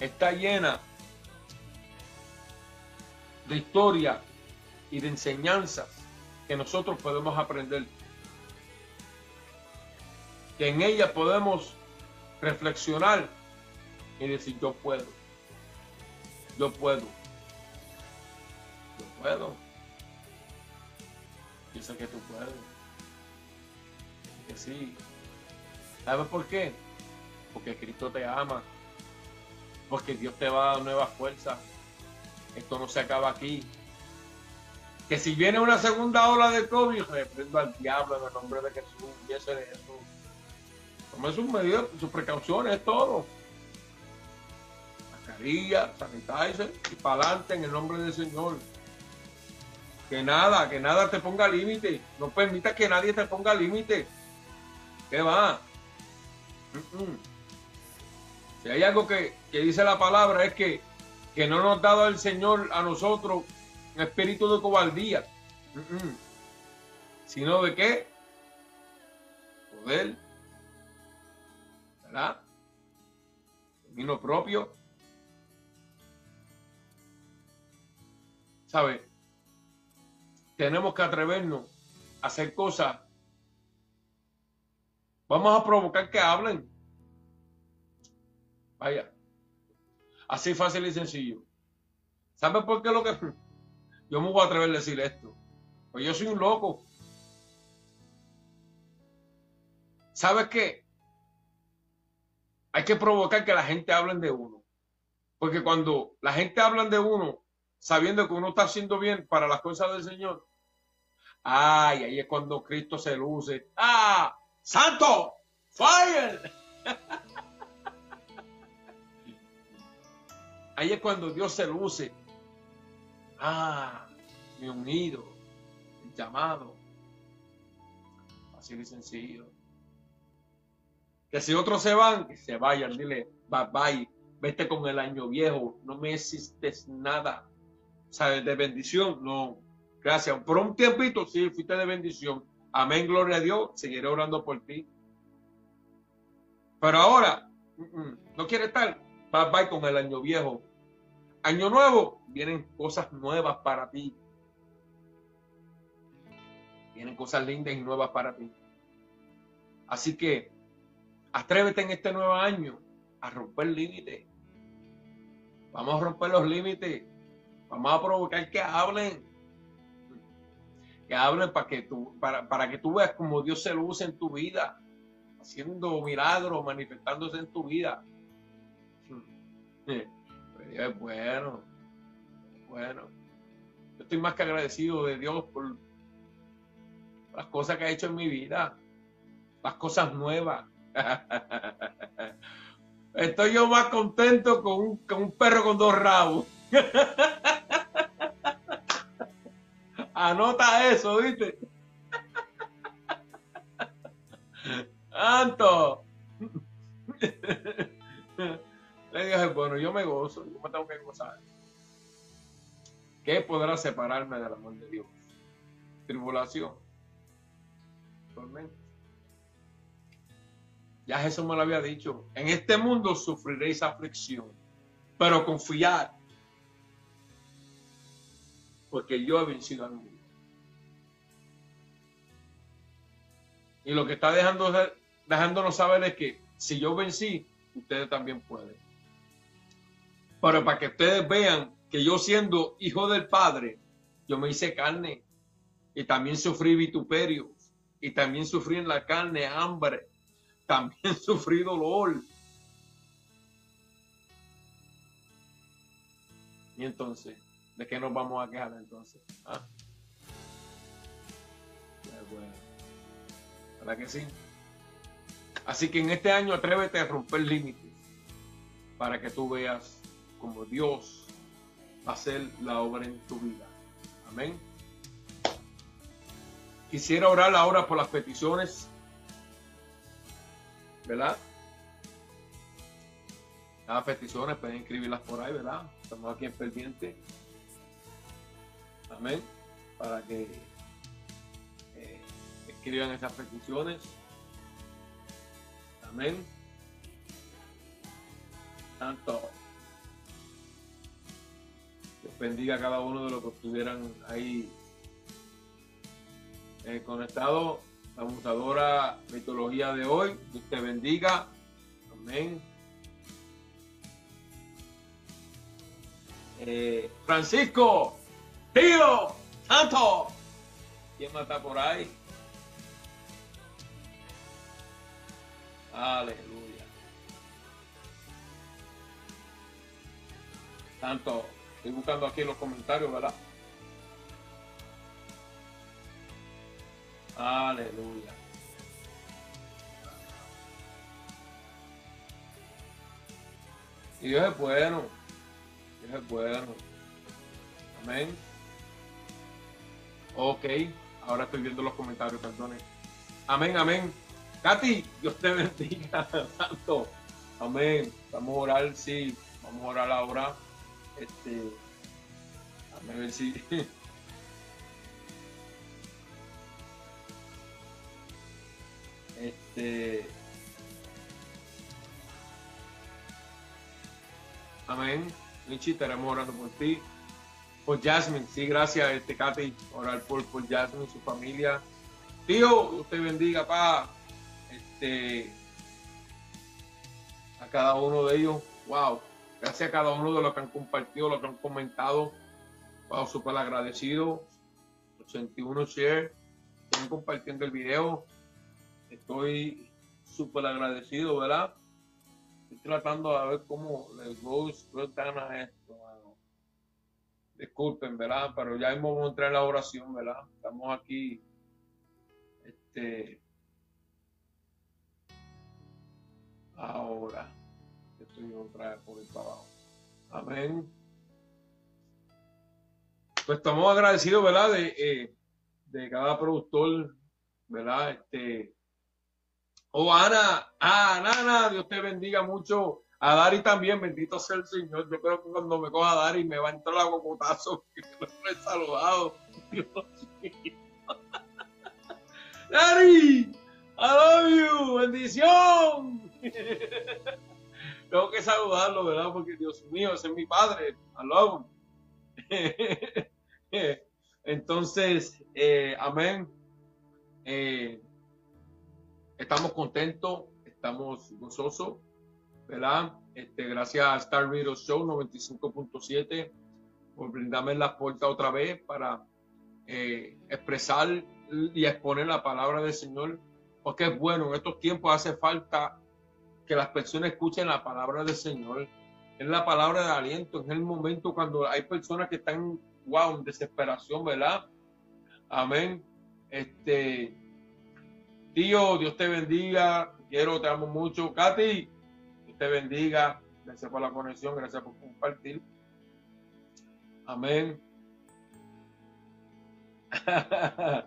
está llena de historia y de enseñanzas que nosotros podemos aprender. Que en ella podemos reflexionar y decir, yo puedo, yo puedo, puedo. Yo sé que tú puedes. Que sí. ¿Sabes por qué? Porque Cristo te ama. Porque Dios te va a dar nuevas fuerzas. Esto no se acaba aquí que si viene una segunda ola de COVID, reprendo al diablo en el nombre de Jesús y ese de Jesús. Tome sus medidas, sus precauciones, todo. Mascarilla, sanitizer y para adelante en el nombre del Señor. Que nada, que nada te ponga límite. No permita que nadie te ponga límite. ¿Qué va? Si hay algo que, que, dice la palabra es que, que no nos ha dado el Señor a nosotros espíritu de cobardía, sino de qué? Poder, ¿verdad? Dominio propio. ¿Sabe? Tenemos que atrevernos a hacer cosas. Vamos a provocar que hablen. Vaya. Así fácil y sencillo. ¿Sabe por qué lo que <laughs> yo me voy a atrever a decir esto. Pues yo soy un loco. ¿Sabes qué? Hay que provocar que la gente hable de uno. Porque cuando la gente habla de uno, sabiendo que uno está haciendo bien para las cosas del Señor, ay, ahí es cuando Cristo se luce. ¡Ah! ¡Santo! ¡Fire! <laughs> ahí es cuando Dios se luce Ah, mi unido, el llamado. Así de sencillo. Que si otros se van, que se vayan, dile, bye bye, vete con el año viejo, no me existes nada. De bendición, no. Gracias. Por un tiempito, sí, fuiste de bendición. Amén, gloria a Dios. Seguiré orando por ti. Pero ahora, no quiere estar. Bye bye con el año viejo. Año nuevo, vienen cosas nuevas para ti. Vienen cosas lindas y nuevas para ti. Así que atrévete en este nuevo año a romper límites. Vamos a romper los límites. Vamos a provocar que hablen. Que hablen para que tú, para, para que tú veas cómo Dios se luce en tu vida. Haciendo milagros, manifestándose en tu vida. es bueno. Bueno. Yo estoy más que agradecido de Dios por las cosas que ha hecho en mi vida. Las cosas nuevas. <laughs> Estoy yo más contento con un, con un perro con dos rabos. <laughs> Anota eso, ¿viste? Anto. Le dije, bueno, yo me gozo, yo me tengo que gozar. ¿Qué podrá separarme del amor de Dios? Tribulación. Tormenta. Ya Jesús me lo había dicho. En este mundo sufriréis aflicción, pero confiad. Porque yo he vencido al mundo. Y lo que está dejando, dejándonos saber es que si yo vencí, ustedes también pueden. Pero para que ustedes vean que yo siendo hijo del Padre, yo me hice carne y también sufrí vituperio y también sufrí en la carne hambre, <laughs> también sufrí dolor. Y entonces, ¿de qué nos vamos a quejar entonces? ¿Ah? Bueno, ¿verdad que sí? Así que en este año atrévete a romper límites para que tú veas como Dios hacer la obra en tu vida. Amén. Quisiera orar ahora por las peticiones, ¿verdad? Las peticiones pueden escribirlas por ahí, ¿verdad? Estamos aquí en pendiente. Amén. Para que eh, escriban esas peticiones. Amén. Tanto. Dios bendiga a cada uno de los que estuvieran ahí eh, conectados. La abusadora mitología de hoy. Dios te bendiga. Amén. Eh, Francisco, tío, santo. ¿Quién más está por ahí? Aleluya. Santo, estoy buscando aquí los comentarios, ¿verdad? Aleluya. Dios es bueno. Dios es bueno. Amén. Ok, ahora estoy viendo los comentarios, perdone. Amén, amén. Katy, Dios te bendiga, <laughs> santo. Amén. Vamos a orar, sí. Vamos a orar ahora. Este. A ver si. <laughs> Este. Amén. Michi, estaremos orando por ti. Por Jasmine, sí, gracias, este Katy, orar por, por Jasmine su familia. Tío, te bendiga, pa. Este, a cada uno de ellos. Wow. Gracias a cada uno de los que han compartido, los que han comentado. Wow, súper agradecido. 81 share. Están compartiendo el video. Estoy súper agradecido, ¿verdad? Estoy tratando de ver cómo les voy a esto. Disculpen, ¿verdad? Pero ya entrar en la oración, ¿verdad? Estamos aquí. Este. Ahora. Estoy otra por el trabajo. Amén. Pues estamos agradecidos, ¿verdad? De, eh, de cada productor, ¿verdad? Este Oh, Ana, ah, Ana, Dios te bendiga mucho. A Dari también, bendito sea el Señor. Yo creo que cuando me coja Dari me va a entrar la cocotazo, <laughs> que no he saludado. <laughs> Dari, I love you, bendición. <laughs> Tengo que saludarlo, ¿verdad? Porque Dios mío, ese es mi padre. I. Entonces, eh, amén. Eh, estamos contentos, estamos gozosos, ¿verdad? Este, gracias a Star Radio Show 95.7 por brindarme la puerta otra vez para eh, expresar y exponer la palabra del Señor, porque es bueno, en estos tiempos hace falta que las personas escuchen la palabra del Señor. Es la palabra de aliento, es el momento cuando hay personas que están, wow, en desesperación, ¿verdad? Amén. Este, Tío, Dios te bendiga. Quiero, te amo mucho. Katy, Te bendiga. Gracias por la conexión, gracias por compartir. Amén. <laughs>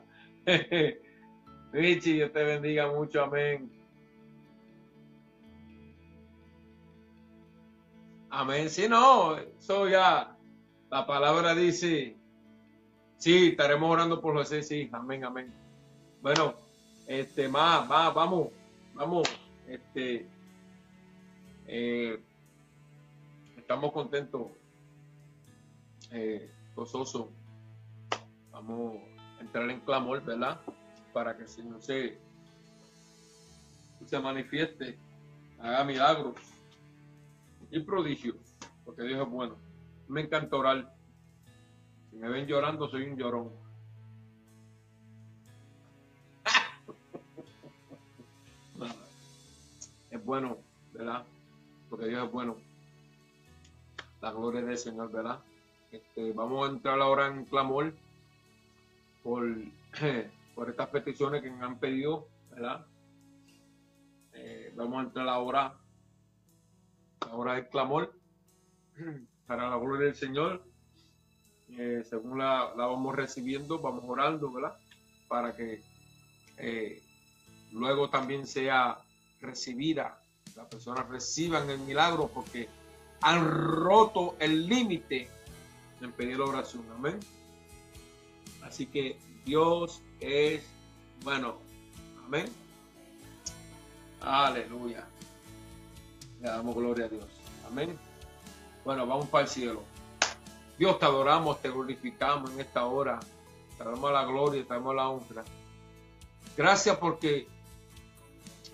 Richie, Dios te bendiga mucho. Amén. Amén. Si no, eso ya, la palabra dice, sí, estaremos orando por José, sí, amén, amén. Bueno, este, más, más, vamos, vamos, este, eh, estamos contentos, eh, gozosos, vamos a entrar en clamor, ¿verdad? Para que el Señor se, se manifieste, haga milagros y prodigios, porque Dios es bueno. Me encanta orar. Si me ven llorando, soy un llorón. <laughs> es bueno, ¿verdad? Porque Dios es bueno. La gloria del Señor, ¿verdad? Este, vamos a entrar ahora en clamor por, <clears throat> por estas peticiones que me han pedido, ¿verdad? Eh, vamos a entrar ahora, ahora el clamor <clears throat> para la gloria del Señor. Eh, según la, la, vamos recibiendo, vamos orando, ¿verdad? para que eh, luego también sea recibida, las personas reciban el milagro porque han roto el límite en pedir oración. Amén. Así que Dios es bueno. Amén. Aleluya. Le damos gloria a Dios. Amén. Bueno, vamos para el cielo. Dios te adoramos, te glorificamos en esta hora. Te damos la gloria, te damos la honra. Gracias porque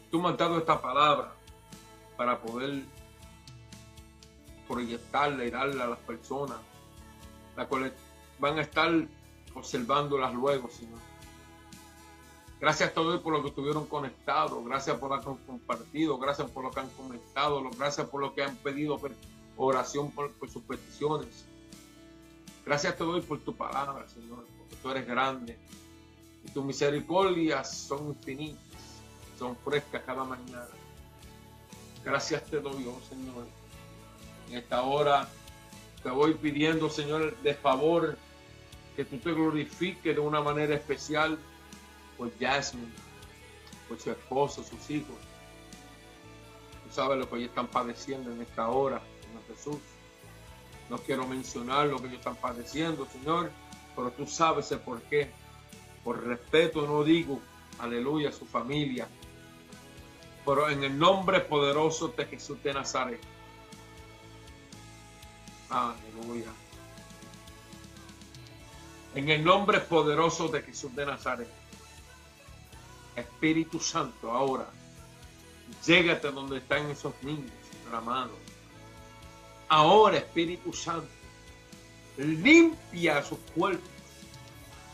tú me has dado esta palabra para poder proyectarla y darle a las personas, las cuales van a estar observándolas luego, Señor. Gracias a todos por lo que estuvieron conectados, gracias por lo que han compartido, gracias por lo que han comentado, gracias por lo que han pedido oración por, sus peticiones. Gracias a todos por tu palabra, Señor, porque tú eres grande y tus misericordias son infinitas, son frescas cada mañana. Gracias te doy, oh Señor. En esta hora te voy pidiendo, Señor, de favor, que tú te glorifiques de una manera especial por Jasmine, por su esposo, sus hijos. Tú sabes lo que ellos están padeciendo en esta hora, Señor Jesús. No quiero mencionar lo que ellos están padeciendo, Señor, pero tú sabes el por qué. Por respeto no digo, aleluya, a su familia. Pero en el nombre poderoso de Jesús de Nazaret. Aleluya. En el nombre poderoso de Jesús de Nazaret. Espíritu Santo, ahora, llégate donde están esos niños, Señor amado. Ahora, Espíritu Santo, limpia sus cuerpos,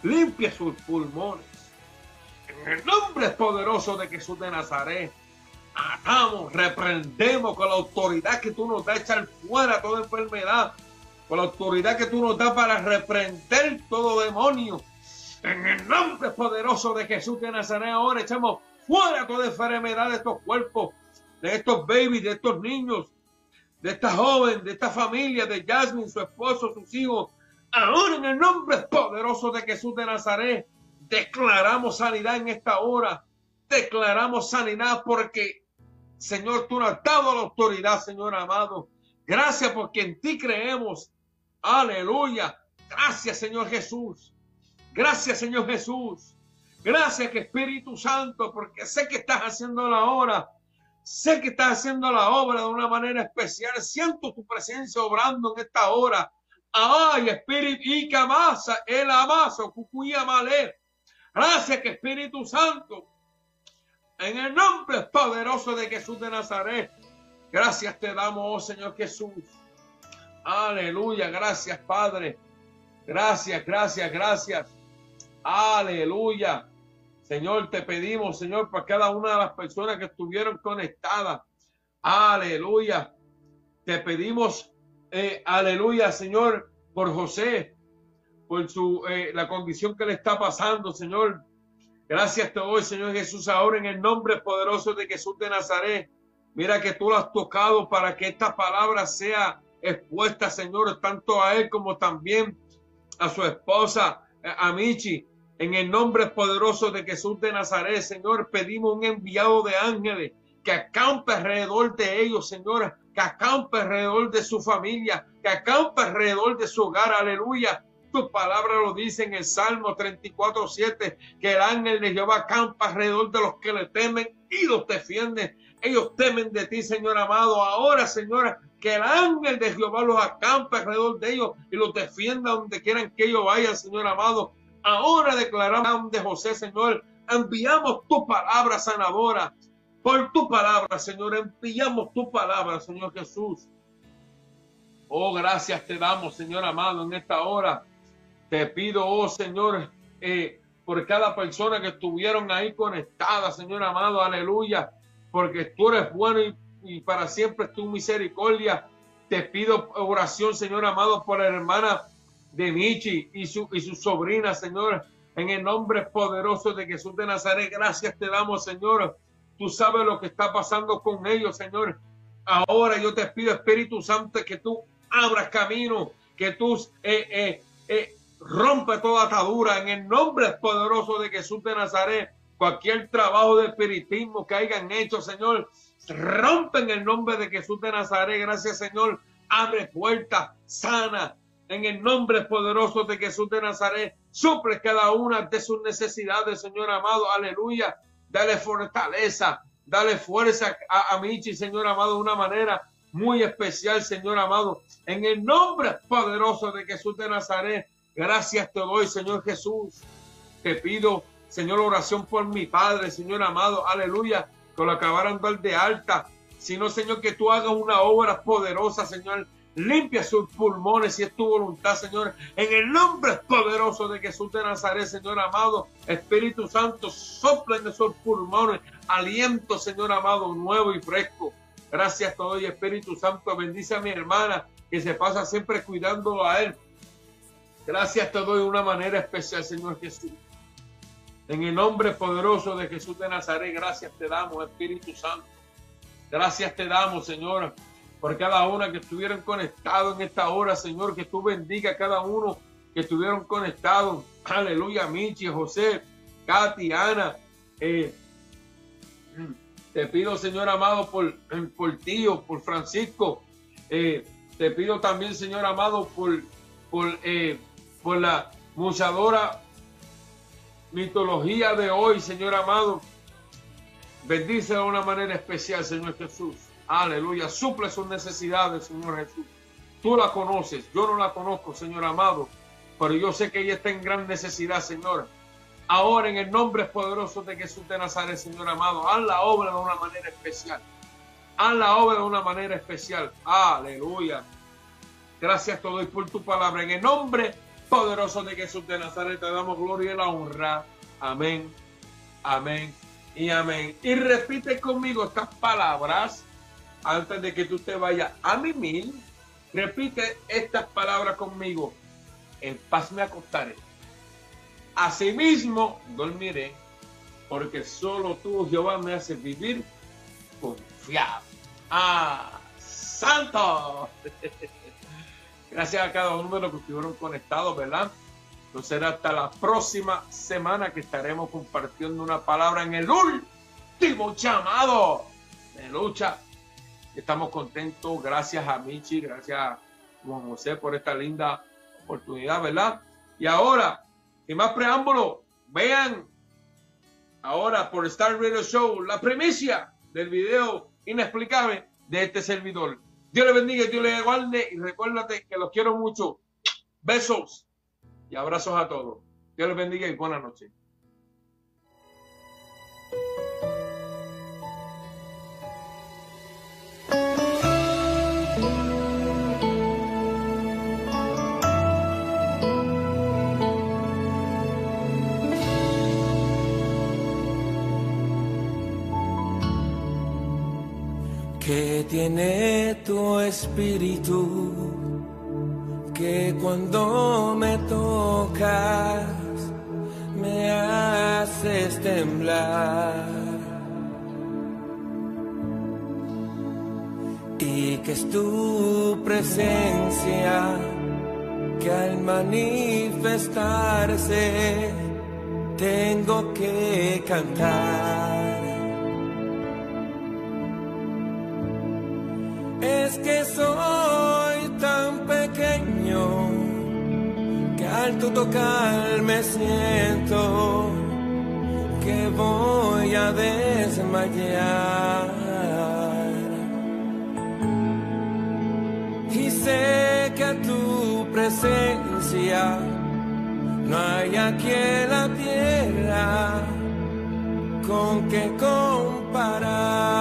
limpia sus pulmones. En el nombre poderoso de Jesús de Nazaret, atamos, reprendemos con la autoridad que tú nos das, echar fuera toda enfermedad, con la autoridad que tú nos das para reprender todo demonio en el nombre poderoso de Jesús de Nazaret, ahora echamos fuera toda enfermedad de estos cuerpos, de estos babies, de estos niños, de esta joven, de esta familia, de Jasmine, su esposo, sus hijos. Ahora en el nombre poderoso de Jesús de Nazaret, declaramos sanidad en esta hora. Declaramos sanidad porque, Señor, tú nos has dado la autoridad, Señor amado. Gracias porque en ti creemos. Aleluya. Gracias, Señor Jesús. Gracias, Señor Jesús. Gracias, Espíritu Santo, porque sé que estás haciendo la obra. Sé que estás haciendo la obra de una manera especial. Siento tu presencia obrando en esta hora. Ay, Espíritu, y camasa, el amaso, cucuya malé. Gracias, que Espíritu Santo. En el nombre poderoso de Jesús de Nazaret. Gracias te damos, oh Señor Jesús. Aleluya. Gracias, Padre. Gracias, gracias, gracias. Aleluya. Señor, te pedimos, Señor, para cada una de las personas que estuvieron conectadas. Aleluya. Te pedimos, eh, aleluya, Señor, por José, por su, eh, la condición que le está pasando, Señor. Gracias te doy, Señor Jesús, ahora en el nombre poderoso de Jesús de Nazaret. Mira que tú lo has tocado para que esta palabra sea expuesta, Señor, tanto a él como también a su esposa, a Michi. En el nombre poderoso de Jesús de Nazaret, Señor, pedimos un enviado de ángeles que acampe alrededor de ellos, Señor, que acampe alrededor de su familia, que acampe alrededor de su hogar, aleluya. Tu palabra lo dice en el Salmo 34, 7, que el ángel de Jehová acampa alrededor de los que le temen y los defiende. Ellos temen de ti, Señor amado. Ahora, Señora, que el ángel de Jehová los acampe alrededor de ellos y los defienda donde quieran que ellos vayan, Señor amado. Ahora declaramos de José, Señor, enviamos tu palabra sanadora. Por tu palabra, Señor, enviamos tu palabra, Señor Jesús. Oh, gracias te damos, Señor amado, en esta hora. Te pido, oh Señor, eh, por cada persona que estuvieron ahí conectada, Señor amado, aleluya, porque tú eres bueno y, para siempre tu misericordia. Te pido oración, Señor amado, por la hermana de Michi y su, y su sobrina, Señor, en el nombre poderoso de Jesús de Nazaret. Gracias te damos, Señor. Tú sabes lo que está pasando con ellos, Señor. Ahora yo te pido, Espíritu Santo, que tú abras camino, que tú eh, eh, eh, rompe toda atadura en el nombre poderoso de Jesús de Nazaret. Cualquier trabajo de espiritismo que hayan hecho, Señor, rompe en el nombre de Jesús de Nazaret. Gracias, Señor. Abre puertas, sana, en el nombre poderoso de Jesús de Nazaret. Suple cada una de sus necesidades, Señor amado. Aleluya. Dale fortaleza, dale fuerza a, a Michi, Señor amado, de una manera muy especial, Señor amado. En el nombre poderoso de Jesús de Nazaret. Gracias te doy, Señor Jesús. Te pido, Señor, oración por mi Padre, Señor amado. Aleluya. Que lo acabaran de alta. Sino, Señor, que tú hagas una obra poderosa, Señor Limpia sus pulmones si es tu voluntad, Señor. En el nombre poderoso de Jesús de Nazaret, Señor amado. Espíritu Santo, sopla en esos pulmones. Aliento, Señor amado, nuevo y fresco. Gracias todo y Espíritu Santo. Bendice a mi hermana que se pasa siempre cuidando a él. Gracias te doy de una manera especial, Señor Jesús. En el nombre poderoso de Jesús de Nazaret, gracias te damos, Espíritu Santo. Gracias te damos, Señor por cada una que estuvieron conectados en esta hora, Señor, que tú bendiga a cada uno que estuvieron conectados. <clears throat> Aleluya, Michi, José, Katy, Ana. Eh, te pido, Señor amado, por, por tío, por Francisco. Eh, te pido también, Señor amado, por, por, eh, por la muchadora mitología de hoy, Señor amado. Bendice de una manera especial, Señor Jesús. Aleluya. Suple sus necesidades, Señor Jesús. Tú la conoces. Yo no la conozco, Señor amado. Pero yo sé que ella está en gran necesidad, Señor. Ahora, en el nombre poderoso de Jesús de Nazaret, Señor amado, haz la obra de una manera especial. Haz la obra de una manera especial. Aleluya. Gracias todo y por tu palabra. En el nombre poderoso de Jesús de Nazaret te damos gloria y la honra. Amén. Amén y amén. Y repite conmigo estas palabras antes de que tú te vayas a mimir, repite estas palabras conmigo. En paz me acostaré. Asimismo dormiré, porque solo tú, Jehová, me haces vivir confiado. ¡Ah! ¡Santo! <laughs> Gracias a cada uno de los que estuvieron conectados, ¿verdad? Entonces será hasta la próxima semana que estaremos compartiendo una palabra en el último llamado de lucha Estamos contentos, gracias a Michi, gracias a Juan José por esta linda oportunidad, ¿verdad? Y ahora, sin más preámbulo, vean ahora por Star Radio Show la primicia del video inexplicable de este servidor. Dios le bendiga, Dios le guarde y recuérdate que los quiero mucho. Besos y abrazos a todos. Dios les bendiga y buenas noches.
Tiene tu espíritu, que cuando me tocas me haces temblar. Y que es tu presencia que al manifestarse tengo que cantar. Que soy tan pequeño que al tu tocar me siento que voy a desmayar. Y sé que tu presencia no hay aquí en la tierra con que comparar.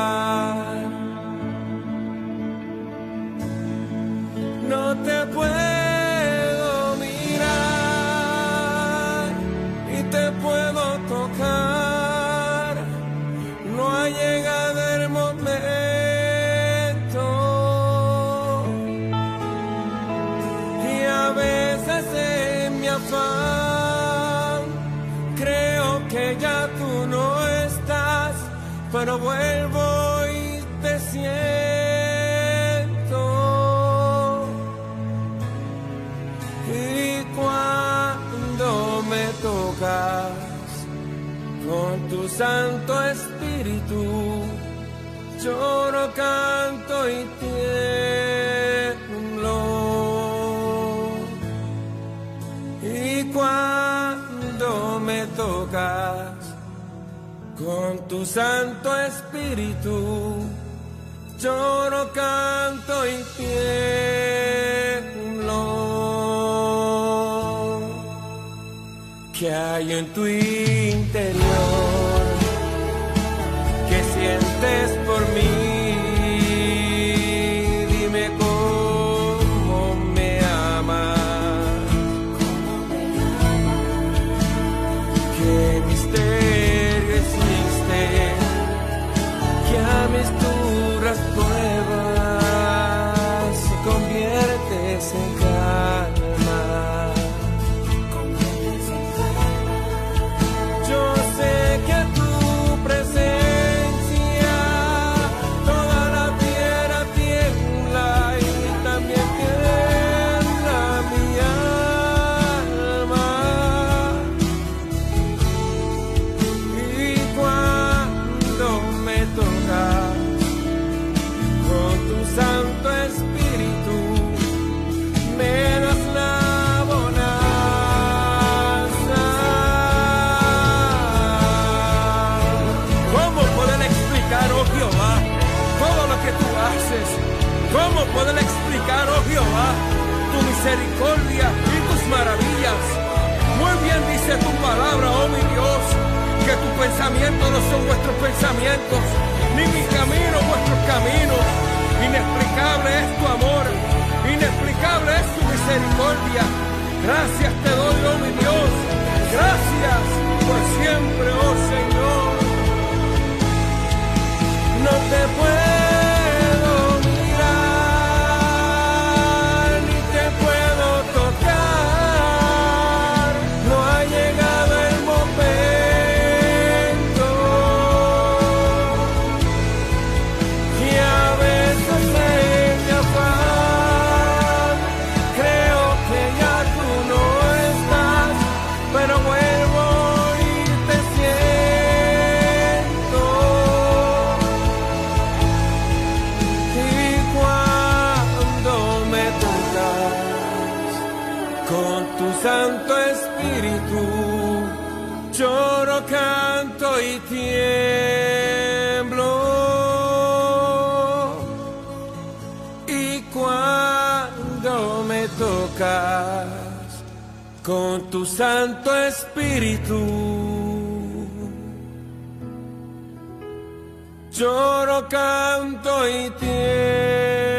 Con tu Santo Espíritu, me das la bonanza. ¿Cómo poder explicar, oh Jehová, todo lo que tú haces? ¿Cómo poder explicar, oh Jehová, tu misericordia y tus maravillas? Muy bien dice tu palabra, oh mi Dios, que tus pensamientos no son vuestros pensamientos, ni mis caminos vuestros caminos. Inexplicable es tu amor, inexplicable es tu misericordia. Gracias te doy, oh mi Dios, gracias por siempre, oh Señor. No te puedo tu Santo Espíritu, lloro, canto y tiemblo.